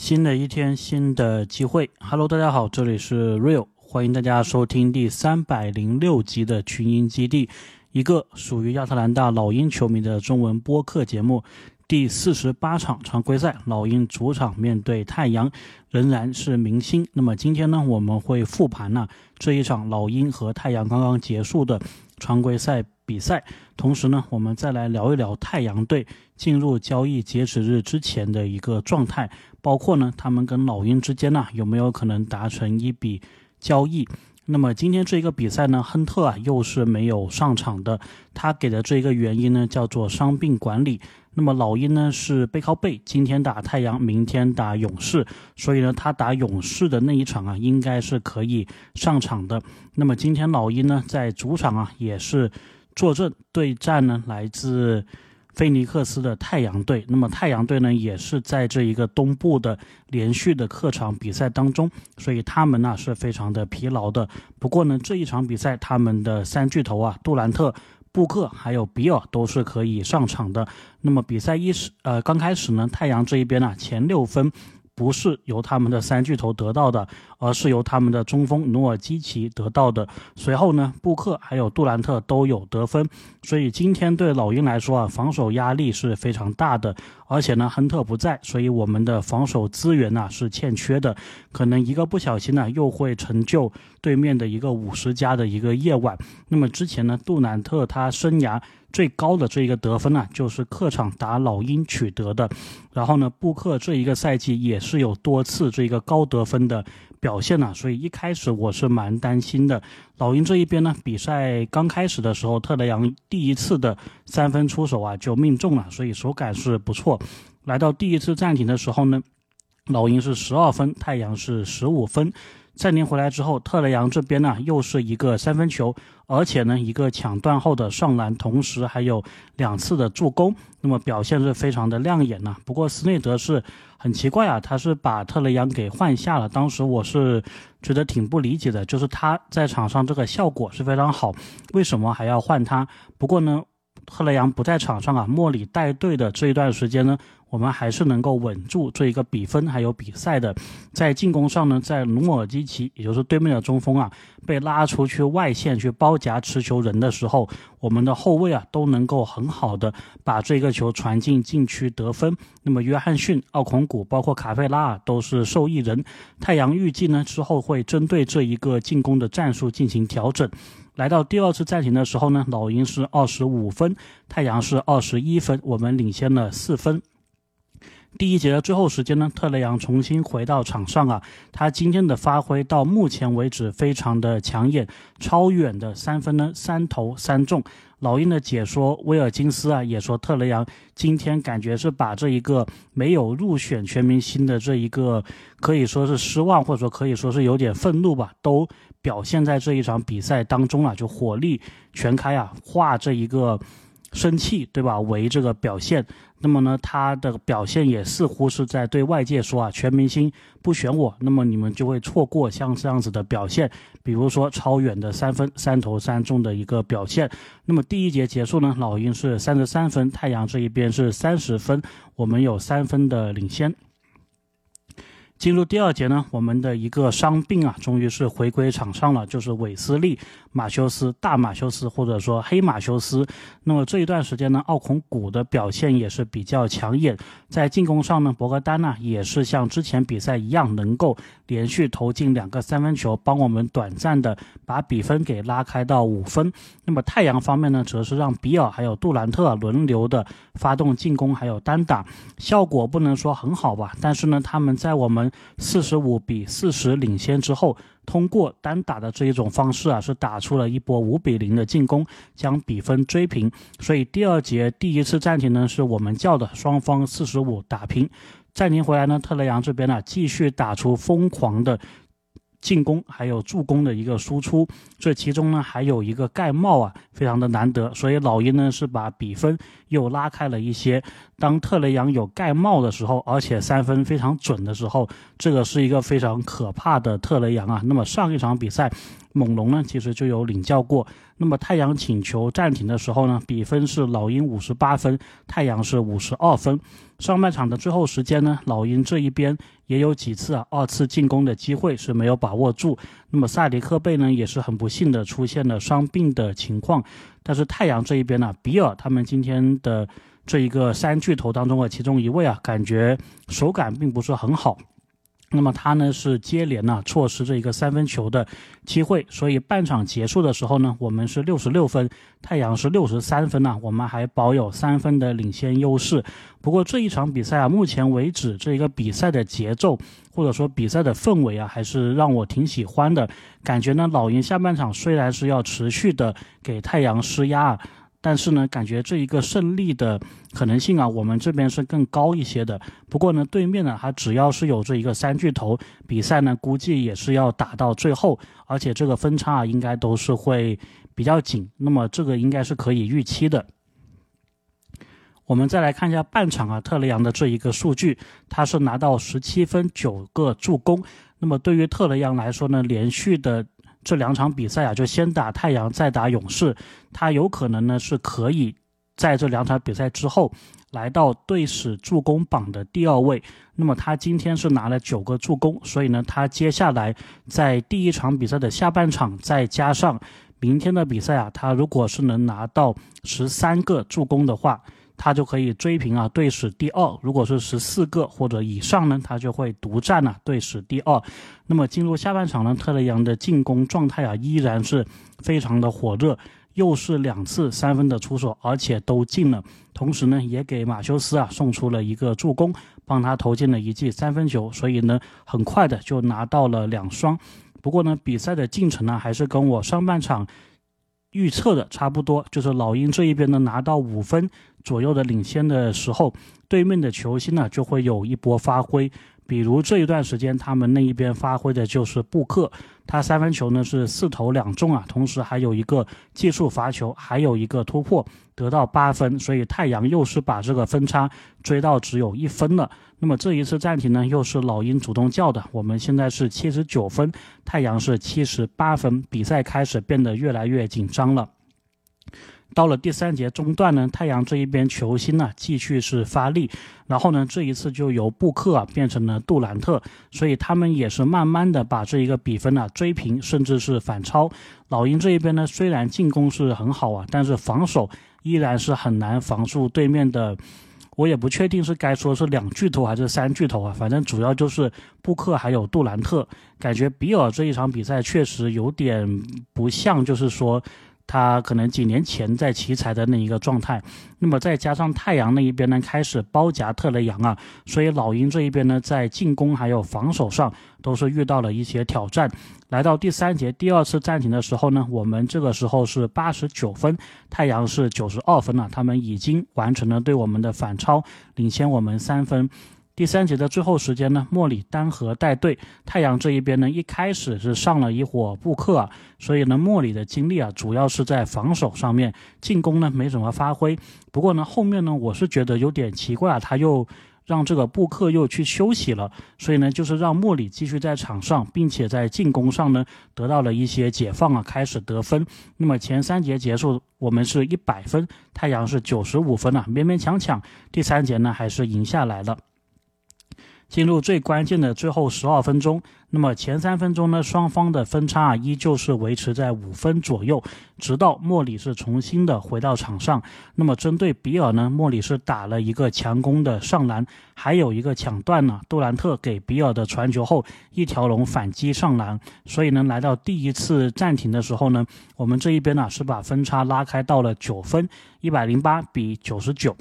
新的一天，新的机会。Hello，大家好，这里是 Real，欢迎大家收听第三百零六集的群英基地，一个属于亚特兰大老鹰球迷的中文播客节目。第四十八场常规赛，老鹰主场面对太阳，仍然是明星。那么今天呢，我们会复盘呢这一场老鹰和太阳刚刚结束的常规赛比赛，同时呢，我们再来聊一聊太阳队进入交易截止日之前的一个状态。包括呢，他们跟老鹰之间呢有没有可能达成一笔交易？那么今天这一个比赛呢，亨特啊又是没有上场的，他给的这一个原因呢叫做伤病管理。那么老鹰呢是背靠背，今天打太阳，明天打勇士，所以呢他打勇士的那一场啊应该是可以上场的。那么今天老鹰呢在主场啊也是坐镇对战呢来自。菲尼克斯的太阳队，那么太阳队呢，也是在这一个东部的连续的客场比赛当中，所以他们呢是非常的疲劳的。不过呢，这一场比赛他们的三巨头啊，杜兰特、布克还有比尔都是可以上场的。那么比赛一始，呃，刚开始呢，太阳这一边呢，前六分。不是由他们的三巨头得到的，而是由他们的中锋努尔基奇得到的。随后呢，布克还有杜兰特都有得分，所以今天对老鹰来说啊，防守压力是非常大的。而且呢，亨特不在，所以我们的防守资源呢是欠缺的，可能一个不小心呢，又会成就对面的一个五十加的一个夜晚。那么之前呢，杜兰特他生涯。最高的这一个得分呢，就是客场打老鹰取得的。然后呢，布克这一个赛季也是有多次这个高得分的表现呢，所以一开始我是蛮担心的。老鹰这一边呢，比赛刚开始的时候，特雷杨第一次的三分出手啊就命中了，所以手感是不错。来到第一次暂停的时候呢，老鹰是十二分，太阳是十五分。暂停回来之后，特雷杨这边呢又是一个三分球，而且呢一个抢断后的上篮，同时还有两次的助攻，那么表现是非常的亮眼呢。不过斯内德是很奇怪啊，他是把特雷杨给换下了。当时我是觉得挺不理解的，就是他在场上这个效果是非常好，为什么还要换他？不过呢，特雷杨不在场上啊，莫里带队的这一段时间呢。我们还是能够稳住这一个比分，还有比赛的。在进攻上呢，在努尔基奇，也就是对面的中锋啊，被拉出去外线去包夹持球人的时候，我们的后卫啊都能够很好的把这个球传进禁区得分。那么约翰逊、奥孔古，包括卡费拉都是受益人。太阳预计呢之后会针对这一个进攻的战术进行调整。来到第二次暂停的时候呢，老鹰是二十五分，太阳是二十一分，我们领先了四分。第一节的最后时间呢，特雷杨重新回到场上啊，他今天的发挥到目前为止非常的抢眼，超远的三分呢三投三中。老鹰的解说威尔金斯啊也说，特雷杨今天感觉是把这一个没有入选全明星的这一个可以说是失望，或者说可以说是有点愤怒吧，都表现在这一场比赛当中了，就火力全开啊，化这一个生气对吧为这个表现。那么呢，他的表现也似乎是在对外界说啊，全明星不选我，那么你们就会错过像这样子的表现，比如说超远的三分三投三中的一个表现。那么第一节结束呢，老鹰是三十三分，太阳这一边是三十分，我们有三分的领先。进入第二节呢，我们的一个伤病啊，终于是回归场上了，就是韦斯利·马修斯，大马修斯或者说黑马修斯。那么这一段时间呢，奥孔古的表现也是比较抢眼，在进攻上呢，博格丹呢也是像之前比赛一样，能够连续投进两个三分球，帮我们短暂的把比分给拉开到五分。那么太阳方面呢，则是让比尔还有杜兰特轮流的发动进攻，还有单打，效果不能说很好吧，但是呢，他们在我们四十五比四十领先之后，通过单打的这一种方式啊，是打出了一波五比零的进攻，将比分追平。所以第二节第一次暂停呢，是我们叫的双方四十五打平。暂停回来呢，特雷杨这边呢继续打出疯狂的。进攻还有助攻的一个输出，这其中呢还有一个盖帽啊，非常的难得，所以老鹰呢是把比分又拉开了一些。当特雷杨有盖帽的时候，而且三分非常准的时候，这个是一个非常可怕的特雷杨啊。那么上一场比赛，猛龙呢，其实就有领教过。那么太阳请求暂停的时候呢，比分是老鹰五十八分，太阳是五十二分。上半场的最后时间呢，老鹰这一边也有几次啊二次进攻的机会是没有把握住。那么萨迪克贝呢，也是很不幸的出现了伤病的情况。但是太阳这一边呢，比尔他们今天的这一个三巨头当中的其中一位啊，感觉手感并不是很好。那么他呢是接连呢错失这一个三分球的机会，所以半场结束的时候呢，我们是六十六分，太阳是六十三分呢，我们还保有三分的领先优势。不过这一场比赛啊，目前为止这一个比赛的节奏或者说比赛的氛围啊，还是让我挺喜欢的。感觉呢，老鹰下半场虽然是要持续的给太阳施压。但是呢，感觉这一个胜利的可能性啊，我们这边是更高一些的。不过呢，对面呢，他只要是有这一个三巨头，比赛呢，估计也是要打到最后，而且这个分差啊应该都是会比较紧。那么这个应该是可以预期的。我们再来看一下半场啊，特雷杨的这一个数据，他是拿到十七分九个助攻。那么对于特雷杨来说呢，连续的。这两场比赛啊，就先打太阳，再打勇士，他有可能呢是可以在这两场比赛之后来到队史助攻榜的第二位。那么他今天是拿了九个助攻，所以呢，他接下来在第一场比赛的下半场，再加上明天的比赛啊，他如果是能拿到十三个助攻的话。他就可以追平啊队史第二，如果是十四个或者以上呢，他就会独占了队史第二。那么进入下半场呢，特雷杨的进攻状态啊依然是非常的火热，又是两次三分的出手，而且都进了。同时呢，也给马修斯啊送出了一个助攻，帮他投进了一记三分球，所以呢，很快的就拿到了两双。不过呢，比赛的进程呢还是跟我上半场。预测的差不多，就是老鹰这一边呢拿到五分左右的领先的时候，对面的球星呢就会有一波发挥。比如这一段时间，他们那一边发挥的就是布克，他三分球呢是四投两中啊，同时还有一个技术罚球，还有一个突破，得到八分，所以太阳又是把这个分差追到只有一分了。那么这一次暂停呢，又是老鹰主动叫的，我们现在是七十九分，太阳是七十八分，比赛开始变得越来越紧张了。到了第三节中段呢，太阳这一边球星呢继续是发力，然后呢这一次就由布克啊变成了杜兰特，所以他们也是慢慢的把这一个比分呢追平，甚至是反超。老鹰这一边呢虽然进攻是很好啊，但是防守依然是很难防住对面的。我也不确定是该说是两巨头还是三巨头啊，反正主要就是布克还有杜兰特。感觉比尔这一场比赛确实有点不像，就是说。他可能几年前在奇才的那一个状态，那么再加上太阳那一边呢开始包夹特雷杨啊，所以老鹰这一边呢在进攻还有防守上都是遇到了一些挑战。来到第三节第二次暂停的时候呢，我们这个时候是八十九分，太阳是九十二分了，他们已经完成了对我们的反超，领先我们三分。第三节的最后时间呢，莫里单核带队，太阳这一边呢一开始是上了一伙布克啊，所以呢莫里的精力啊主要是在防守上面，进攻呢没怎么发挥。不过呢后面呢我是觉得有点奇怪啊，他又让这个布克又去休息了，所以呢就是让莫里继续在场上，并且在进攻上呢得到了一些解放啊，开始得分。那么前三节结束，我们是一百分，太阳是九十五分啊，勉勉强强，第三节呢还是赢下来了。进入最关键的最后十二分钟，那么前三分钟呢，双方的分差啊依旧是维持在五分左右，直到莫里是重新的回到场上。那么针对比尔呢，莫里是打了一个强攻的上篮，还有一个抢断呢，杜兰特给比尔的传球后一条龙反击上篮。所以呢，来到第一次暂停的时候呢，我们这一边呢是把分差拉开到了九分，一百零八比九十九。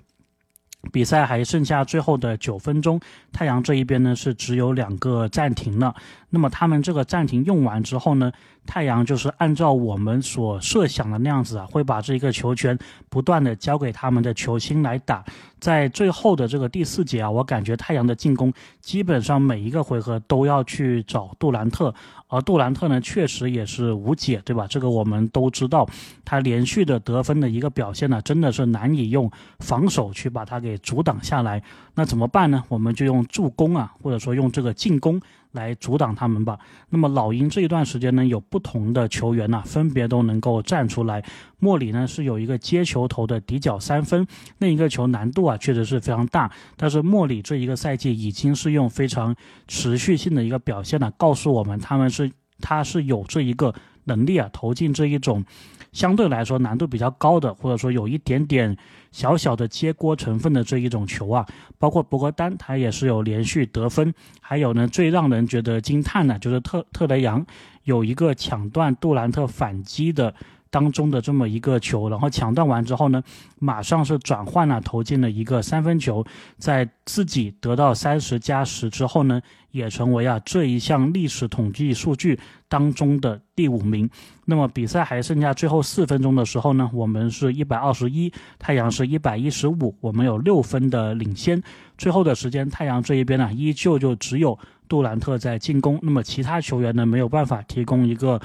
比赛还剩下最后的九分钟，太阳这一边呢是只有两个暂停了。那么他们这个暂停用完之后呢，太阳就是按照我们所设想的那样子啊，会把这个球权不断的交给他们的球星来打。在最后的这个第四节啊，我感觉太阳的进攻基本上每一个回合都要去找杜兰特。而杜兰特呢，确实也是无解，对吧？这个我们都知道，他连续的得分的一个表现呢，真的是难以用防守去把他给阻挡下来。那怎么办呢？我们就用助攻啊，或者说用这个进攻来阻挡他们吧。那么老鹰这一段时间呢，有不同的球员呢，分别都能够站出来。莫里呢是有一个接球投的底角三分，那一个球难度啊确实是非常大。但是莫里这一个赛季已经是用非常持续性的一个表现呢，告诉我们他们是他是有这一个能力啊，投进这一种。相对来说难度比较高的，或者说有一点点小小的接锅成分的这一种球啊，包括博格丹他也是有连续得分，还有呢最让人觉得惊叹的就是特特雷杨有一个抢断杜兰特反击的。当中的这么一个球，然后抢断完之后呢，马上是转换了投进了一个三分球，在自己得到三十加十之后呢，也成为啊这一项历史统计数据当中的第五名。那么比赛还剩下最后四分钟的时候呢，我们是一百二十一，太阳是一百一十五，我们有六分的领先。最后的时间，太阳这一边呢，依旧就只有杜兰特在进攻，那么其他球员呢没有办法提供一个。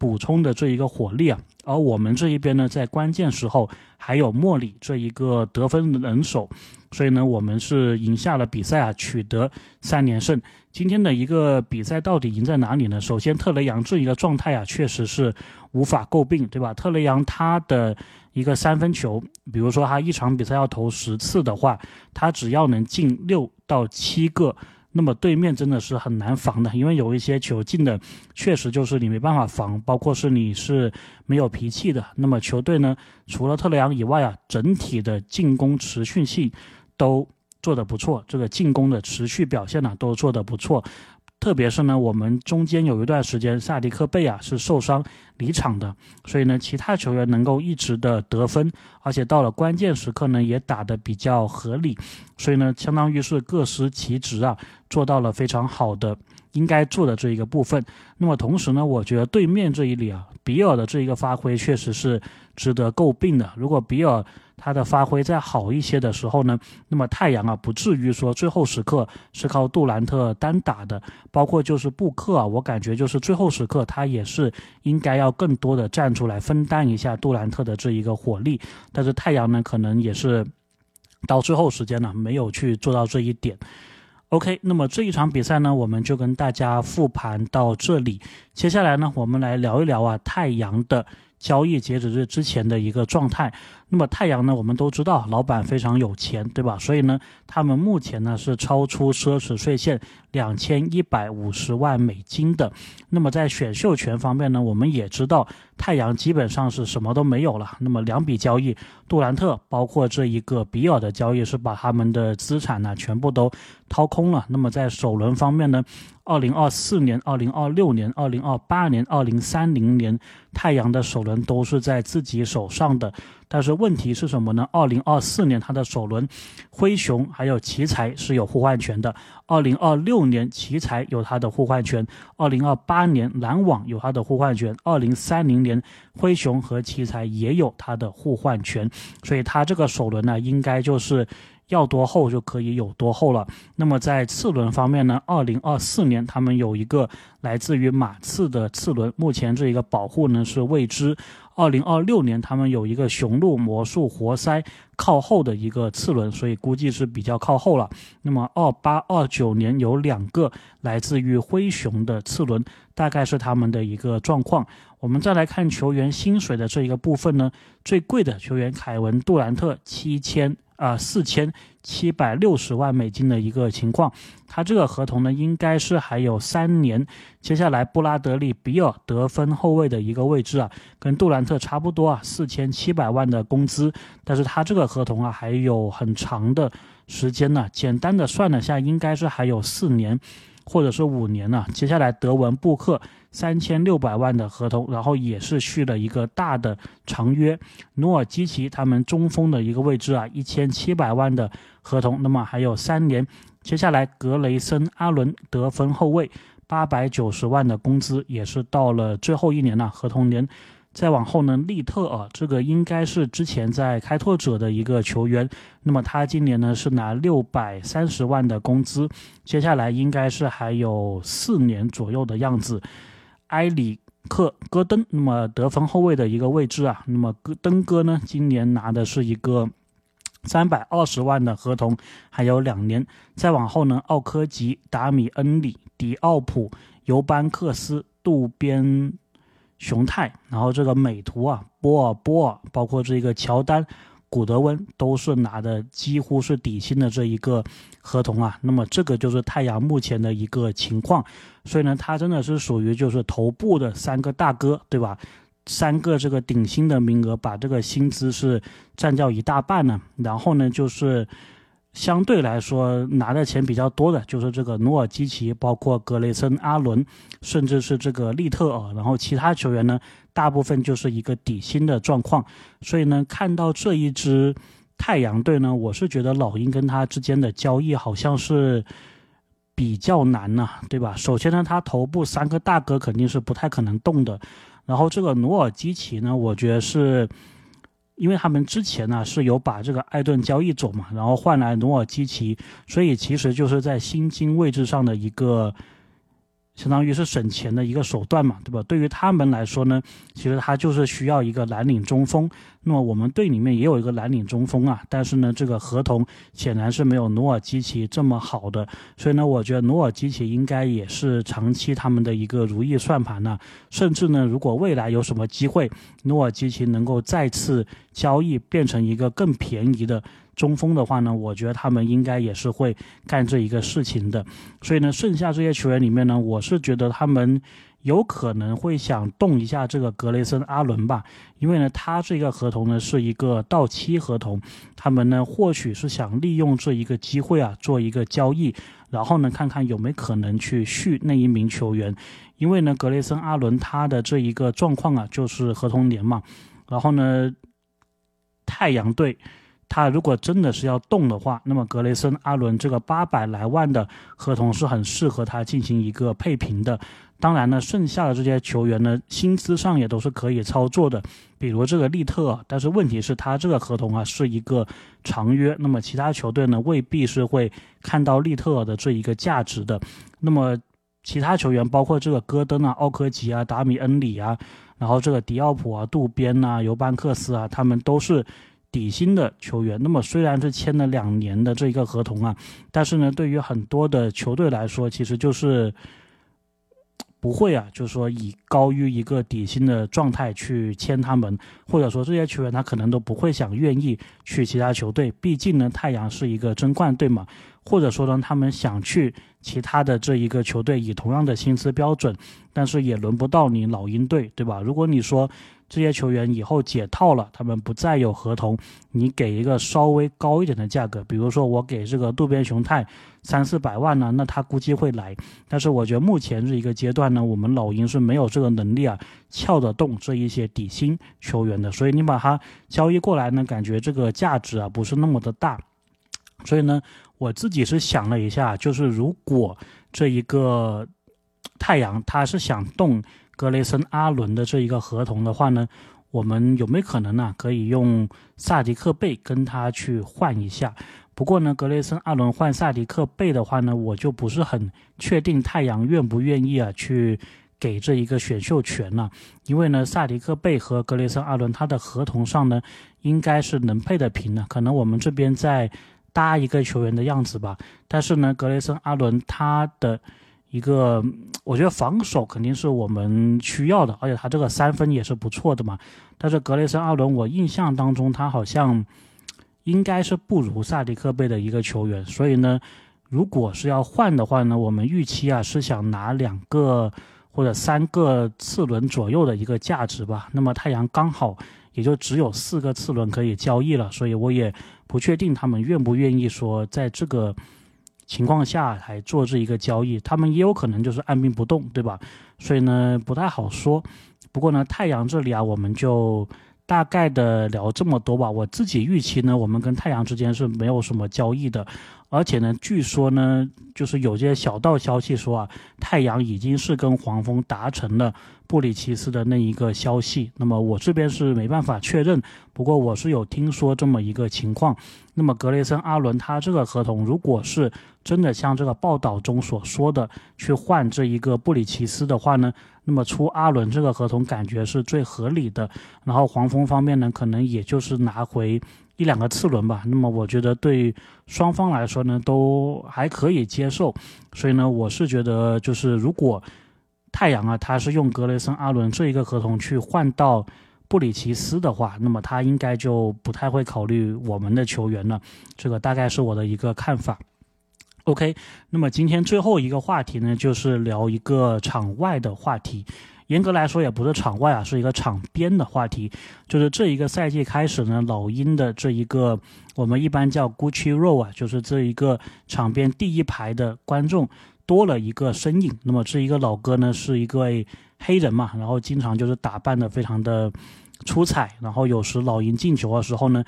补充的这一个火力啊，而我们这一边呢，在关键时候还有莫里这一个得分能手，所以呢，我们是赢下了比赛啊，取得三连胜。今天的一个比赛到底赢在哪里呢？首先，特雷杨这一个状态啊，确实是无法诟病，对吧？特雷杨他的一个三分球，比如说他一场比赛要投十次的话，他只要能进六到七个。那么对面真的是很难防的，因为有一些球进的确实就是你没办法防，包括是你是没有脾气的。那么球队呢，除了特雷杨以外啊，整体的进攻持续性都做得不错，这个进攻的持续表现呢都做得不错。特别是呢，我们中间有一段时间萨迪克贝啊是受伤离场的，所以呢，其他球员能够一直的得分，而且到了关键时刻呢也打得比较合理，所以呢，相当于是各司其职啊，做到了非常好的应该做的这一个部分。那么同时呢，我觉得对面这一里啊，比尔的这一个发挥确实是值得诟病的。如果比尔他的发挥再好一些的时候呢，那么太阳啊不至于说最后时刻是靠杜兰特单打的，包括就是布克啊，我感觉就是最后时刻他也是应该要更多的站出来分担一下杜兰特的这一个火力，但是太阳呢可能也是到最后时间呢没有去做到这一点。OK，那么这一场比赛呢我们就跟大家复盘到这里，接下来呢我们来聊一聊啊太阳的。交易截止日之前的一个状态。那么太阳呢？我们都知道，老板非常有钱，对吧？所以呢，他们目前呢是超出奢侈税线两千一百五十万美金的。那么在选秀权方面呢，我们也知道，太阳基本上是什么都没有了。那么两笔交易，杜兰特包括这一个比尔的交易，是把他们的资产呢全部都掏空了。那么在首轮方面呢，二零二四年、二零二六年、二零二八年、二零三零年，太阳的首轮都是在自己手上的。但是问题是什么呢？二零二四年他的首轮，灰熊还有奇才是有互换权的。二零二六年奇才有他的互换权，二零二八年篮网有他的互换权，二零三零年灰熊和奇才也有他的互换权。所以他这个首轮呢，应该就是要多厚就可以有多厚了。那么在次轮方面呢，二零二四年他们有一个来自于马刺的次轮，目前这一个保护呢是未知。二零二六年，他们有一个雄鹿魔术活塞靠后的一个次轮，所以估计是比较靠后了。那么二八二九年有两个来自于灰熊的次轮，大概是他们的一个状况。我们再来看球员薪水的这一个部分呢，最贵的球员凯文杜兰特七千。啊，四千七百六十万美金的一个情况，他这个合同呢，应该是还有三年。接下来，布拉德利·比尔得分后卫的一个位置啊，跟杜兰特差不多啊，四千七百万的工资，但是他这个合同啊，还有很长的时间呢。简单的算了下，应该是还有四年。或者是五年了。接下来德文布克三千六百万的合同，然后也是续了一个大的长约。努尔基奇他们中锋的一个位置啊，一千七百万的合同，那么还有三年。接下来格雷森阿伦得分后卫八百九十万的工资，也是到了最后一年了，合同年。再往后呢，利特尔这个应该是之前在开拓者的一个球员，那么他今年呢是拿六百三十万的工资，接下来应该是还有四年左右的样子。埃里克戈登，那么得分后卫的一个位置啊，那么戈登哥呢今年拿的是一个三百二十万的合同还有两年。再往后呢，奥科吉、达米恩里、迪奥普、尤班克斯、渡边雄泰，然后这个美图啊、波尔波尔，包括这个乔丹。古德温都是拿的几乎是底薪的这一个合同啊，那么这个就是太阳目前的一个情况，所以呢，他真的是属于就是头部的三个大哥，对吧？三个这个顶薪的名额，把这个薪资是占掉一大半呢，然后呢，就是。相对来说，拿的钱比较多的就是这个努尔基奇，包括格雷森、阿伦，甚至是这个利特尔。然后其他球员呢，大部分就是一个底薪的状况。所以呢，看到这一支太阳队呢，我是觉得老鹰跟他之间的交易好像是比较难呐，对吧？首先呢，他头部三个大哥肯定是不太可能动的。然后这个努尔基奇呢，我觉得是。因为他们之前呢是有把这个艾顿交易走嘛，然后换来努尔基奇，所以其实就是在薪金位置上的一个。相当于是省钱的一个手段嘛，对吧？对于他们来说呢，其实他就是需要一个蓝领中锋。那么我们队里面也有一个蓝领中锋啊，但是呢，这个合同显然是没有努尔基奇这么好的。所以呢，我觉得努尔基奇应该也是长期他们的一个如意算盘呢。甚至呢，如果未来有什么机会，努尔基奇能够再次交易变成一个更便宜的。中锋的话呢，我觉得他们应该也是会干这一个事情的，所以呢，剩下这些球员里面呢，我是觉得他们有可能会想动一下这个格雷森阿伦吧，因为呢，他这个合同呢是一个到期合同，他们呢或许是想利用这一个机会啊做一个交易，然后呢看看有没有可能去续那一名球员，因为呢格雷森阿伦他的这一个状况啊就是合同年嘛，然后呢太阳队。他如果真的是要动的话，那么格雷森·阿伦这个八百来万的合同是很适合他进行一个配平的。当然呢，剩下的这些球员呢，薪资上也都是可以操作的，比如这个利特。但是问题是，他这个合同啊是一个长约，那么其他球队呢未必是会看到利特的这一个价值的。那么其他球员，包括这个戈登啊、奥科吉啊、达米恩里啊，然后这个迪奥普啊、渡边啊、尤班克斯啊，他们都是。底薪的球员，那么虽然是签了两年的这一个合同啊，但是呢，对于很多的球队来说，其实就是不会啊，就是说以高于一个底薪的状态去签他们，或者说这些球员他可能都不会想愿意去其他球队，毕竟呢，太阳是一个争冠队嘛，或者说呢，他们想去其他的这一个球队以同样的薪资标准，但是也轮不到你老鹰队，对吧？如果你说。这些球员以后解套了，他们不再有合同，你给一个稍微高一点的价格，比如说我给这个渡边雄太三四百万呢，那他估计会来。但是我觉得目前这一个阶段呢，我们老鹰是没有这个能力啊，撬得动这一些底薪球员的，所以你把他交易过来呢，感觉这个价值啊不是那么的大。所以呢，我自己是想了一下，就是如果这一个太阳他是想动。格雷森·阿伦的这一个合同的话呢，我们有没有可能呢？可以用萨迪克·贝跟他去换一下。不过呢，格雷森·阿伦换萨迪克·贝的话呢，我就不是很确定太阳愿不愿意啊去给这一个选秀权了。因为呢，萨迪克·贝和格雷森·阿伦他的合同上呢，应该是能配得平的。可能我们这边在搭一个球员的样子吧。但是呢，格雷森·阿伦他的。一个，我觉得防守肯定是我们需要的，而且他这个三分也是不错的嘛。但是格雷森·阿伦，我印象当中他好像应该是不如萨迪克贝的一个球员，所以呢，如果是要换的话呢，我们预期啊是想拿两个或者三个次轮左右的一个价值吧。那么太阳刚好也就只有四个次轮可以交易了，所以我也不确定他们愿不愿意说在这个。情况下来做这一个交易，他们也有可能就是按兵不动，对吧？所以呢不太好说。不过呢，太阳这里啊，我们就大概的聊这么多吧。我自己预期呢，我们跟太阳之间是没有什么交易的，而且呢，据说呢，就是有些小道消息说啊，太阳已经是跟黄蜂达成了布里奇斯的那一个消息。那么我这边是没办法确认，不过我是有听说这么一个情况。那么格雷森·阿伦他这个合同，如果是真的像这个报道中所说的去换这一个布里奇斯的话呢，那么出阿伦这个合同感觉是最合理的。然后黄蜂方面呢，可能也就是拿回一两个次轮吧。那么我觉得对双方来说呢，都还可以接受。所以呢，我是觉得就是如果太阳啊，他是用格雷森·阿伦这一个合同去换到。布里奇斯的话，那么他应该就不太会考虑我们的球员了，这个大概是我的一个看法。OK，那么今天最后一个话题呢，就是聊一个场外的话题。严格来说，也不是场外啊，是一个场边的话题。就是这一个赛季开始呢，老鹰的这一个我们一般叫 Gucci Row 啊，就是这一个场边第一排的观众多了一个身影。那么这一个老哥呢，是一个黑人嘛，然后经常就是打扮的非常的。出彩，然后有时老鹰进球的时候呢，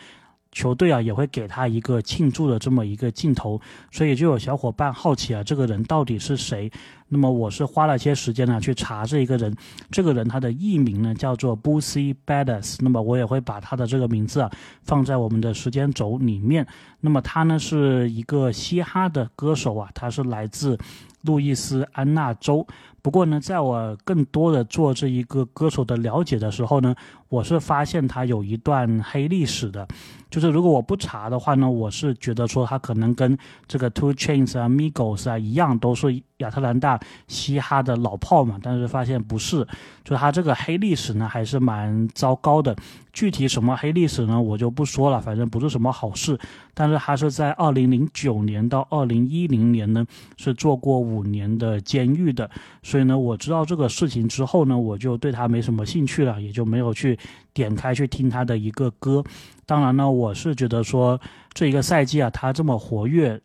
球队啊也会给他一个庆祝的这么一个镜头，所以就有小伙伴好奇啊，这个人到底是谁？那么我是花了些时间呢去查这一个人，这个人他的艺名呢叫做 b o o s y Badass，那么我也会把他的这个名字啊放在我们的时间轴里面。那么他呢是一个嘻哈的歌手啊，他是来自路易斯安那州。不过呢，在我更多的做这一个歌手的了解的时候呢，我是发现他有一段黑历史的。就是如果我不查的话呢，我是觉得说他可能跟这个 Two Chains 啊、Migos 啊一样，都是亚特兰大嘻哈的老炮嘛。但是发现不是，就他这个黑历史呢，还是蛮糟糕的。具体什么黑历史呢？我就不说了，反正不是什么好事。但是他是在二零零九年到二零一零年呢，是做过五年的监狱的。所以呢，我知道这个事情之后呢，我就对他没什么兴趣了，也就没有去点开去听他的一个歌。当然呢，我是觉得说这一个赛季啊，他这么活跃，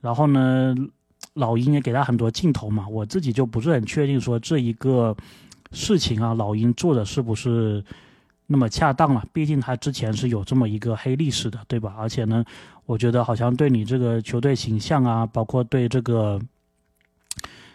然后呢，老鹰也给他很多镜头嘛，我自己就不是很确定说这一个事情啊，老鹰做的是不是。那么恰当了，毕竟他之前是有这么一个黑历史的，对吧？而且呢，我觉得好像对你这个球队形象啊，包括对这个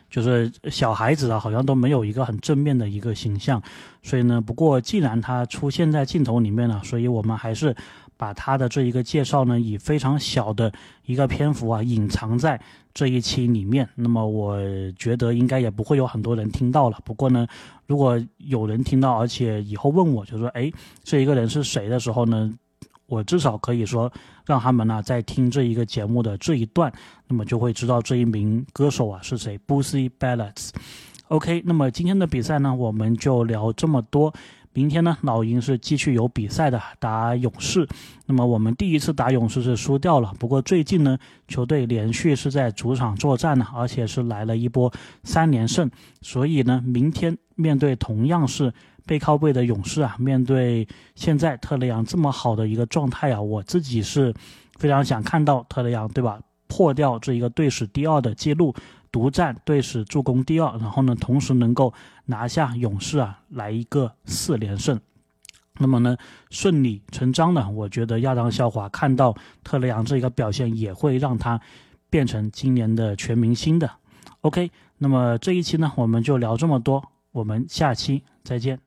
就是小孩子啊，好像都没有一个很正面的一个形象。所以呢，不过既然他出现在镜头里面了，所以我们还是。把他的这一个介绍呢，以非常小的一个篇幅啊，隐藏在这一期里面。那么我觉得应该也不会有很多人听到了。不过呢，如果有人听到，而且以后问我就说，哎，这一个人是谁的时候呢，我至少可以说让他们呢在听这一个节目的这一段，那么就会知道这一名歌手啊是谁 b o o s y Ballads。OK，那么今天的比赛呢，我们就聊这么多。明天呢，老鹰是继续有比赛的，打勇士。那么我们第一次打勇士是输掉了，不过最近呢，球队连续是在主场作战呢，而且是来了一波三连胜。所以呢，明天面对同样是背靠背的勇士啊，面对现在特雷杨这么好的一个状态啊，我自己是非常想看到特雷杨，对吧？破掉这一个队史第二的记录。独占队史助攻第二，然后呢，同时能够拿下勇士啊，来一个四连胜，那么呢，顺理成章的，我觉得亚当肖华看到特雷杨这一个表现，也会让他变成今年的全明星的。OK，那么这一期呢，我们就聊这么多，我们下期再见。